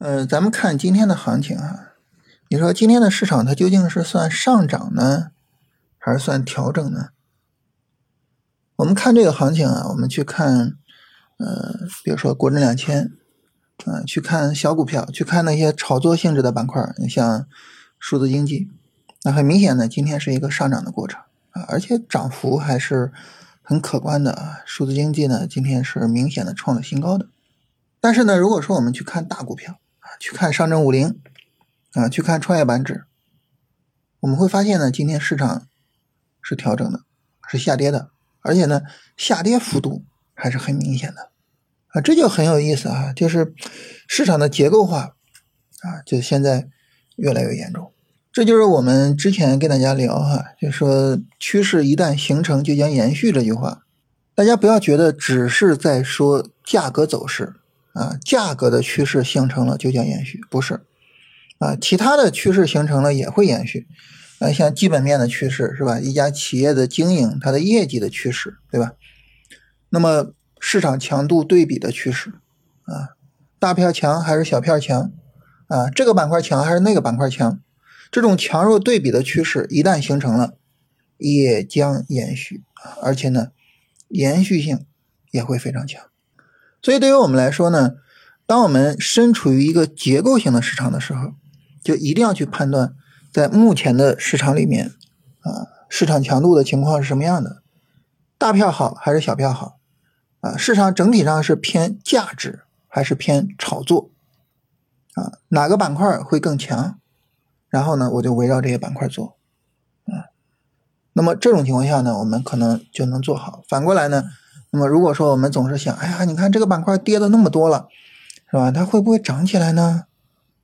呃咱们看今天的行情啊，你说今天的市场它究竟是算上涨呢，还是算调整呢？我们看这个行情啊，我们去看，呃，比如说国证两千，啊，去看小股票，去看那些炒作性质的板块，你像数字经济，那很明显呢，今天是一个上涨的过程啊，而且涨幅还是很可观的啊。数字经济呢，今天是明显的创了新高的。但是呢，如果说我们去看大股票，去看上证五零啊，去看创业板指，我们会发现呢，今天市场是调整的，是下跌的。而且呢，下跌幅度还是很明显的，啊，这就很有意思啊，就是市场的结构化啊，就现在越来越严重。这就是我们之前跟大家聊哈，就说趋势一旦形成就将延续这句话，大家不要觉得只是在说价格走势啊，价格的趋势形成了就将延续，不是啊，其他的趋势形成了也会延续。啊，像基本面的趋势是吧？一家企业的经营，它的业绩的趋势，对吧？那么市场强度对比的趋势，啊，大票强还是小票强？啊，这个板块强还是那个板块强？这种强弱对比的趋势一旦形成了，也将延续，而且呢，延续性也会非常强。所以对于我们来说呢，当我们身处于一个结构性的市场的时候，就一定要去判断。在目前的市场里面，啊，市场强度的情况是什么样的？大票好还是小票好？啊，市场整体上是偏价值还是偏炒作？啊，哪个板块会更强？然后呢，我就围绕这些板块做，啊，那么这种情况下呢，我们可能就能做好。反过来呢，那么如果说我们总是想，哎呀，你看这个板块跌的那么多了，是吧？它会不会涨起来呢？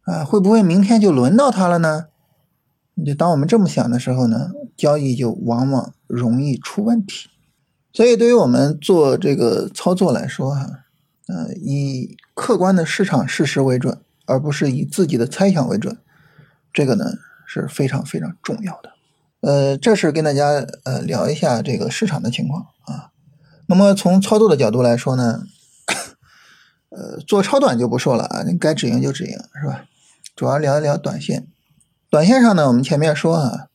啊，会不会明天就轮到它了呢？你就当我们这么想的时候呢，交易就往往容易出问题。所以，对于我们做这个操作来说，哈，呃，以客观的市场事实为准，而不是以自己的猜想为准，这个呢是非常非常重要的。呃，这是跟大家呃聊一下这个市场的情况啊。那么从操作的角度来说呢，呃，做超短就不说了啊，你该止盈就止盈，是吧？主要聊一聊短线。短线上呢，我们前面说啊，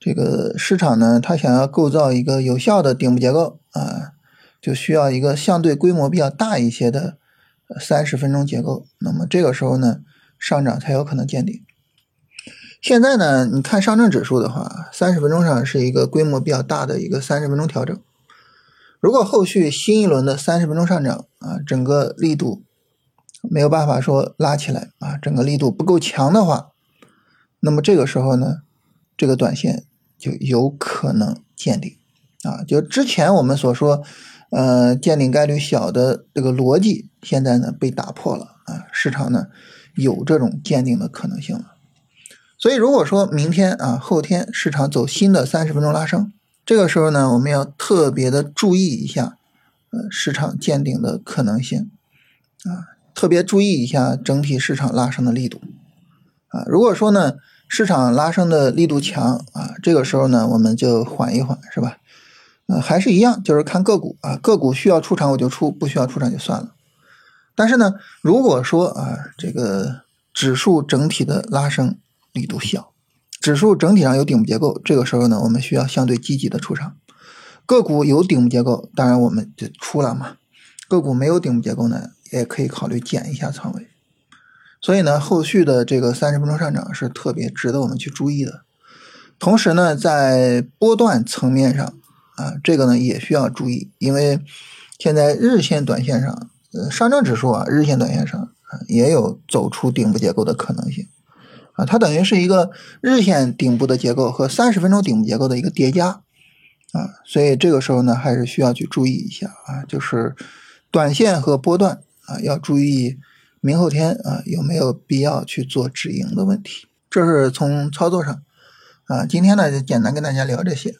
这个市场呢，它想要构造一个有效的顶部结构啊，就需要一个相对规模比较大一些的三十分钟结构。那么这个时候呢，上涨才有可能见顶。现在呢，你看上证指数的话，三十分钟上是一个规模比较大的一个三十分钟调整。如果后续新一轮的三十分钟上涨啊，整个力度没有办法说拉起来啊，整个力度不够强的话。那么这个时候呢，这个短线就有可能见顶啊！就之前我们所说，呃，见顶概率小的这个逻辑，现在呢被打破了啊！市场呢有这种见顶的可能性了。所以如果说明天啊、后天市场走新的三十分钟拉升，这个时候呢，我们要特别的注意一下，呃，市场见顶的可能性啊，特别注意一下整体市场拉升的力度啊！如果说呢，市场拉升的力度强啊，这个时候呢，我们就缓一缓，是吧？呃，还是一样，就是看个股啊，个股需要出场我就出，不需要出场就算了。但是呢，如果说啊，这个指数整体的拉升力度小，指数整体上有顶部结构，这个时候呢，我们需要相对积极的出场。个股有顶部结构，当然我们就出了嘛。个股没有顶部结构呢，也可以考虑减一下仓位。所以呢，后续的这个三十分钟上涨是特别值得我们去注意的。同时呢，在波段层面上啊，这个呢也需要注意，因为现在日线、短线上，呃，上证指数啊，日线、短线上，也有走出顶部结构的可能性啊。它等于是一个日线顶部的结构和三十分钟顶部结构的一个叠加啊。所以这个时候呢，还是需要去注意一下啊，就是短线和波段啊，要注意。明后天啊，有没有必要去做止盈的问题？这是从操作上啊。今天呢，就简单跟大家聊这些。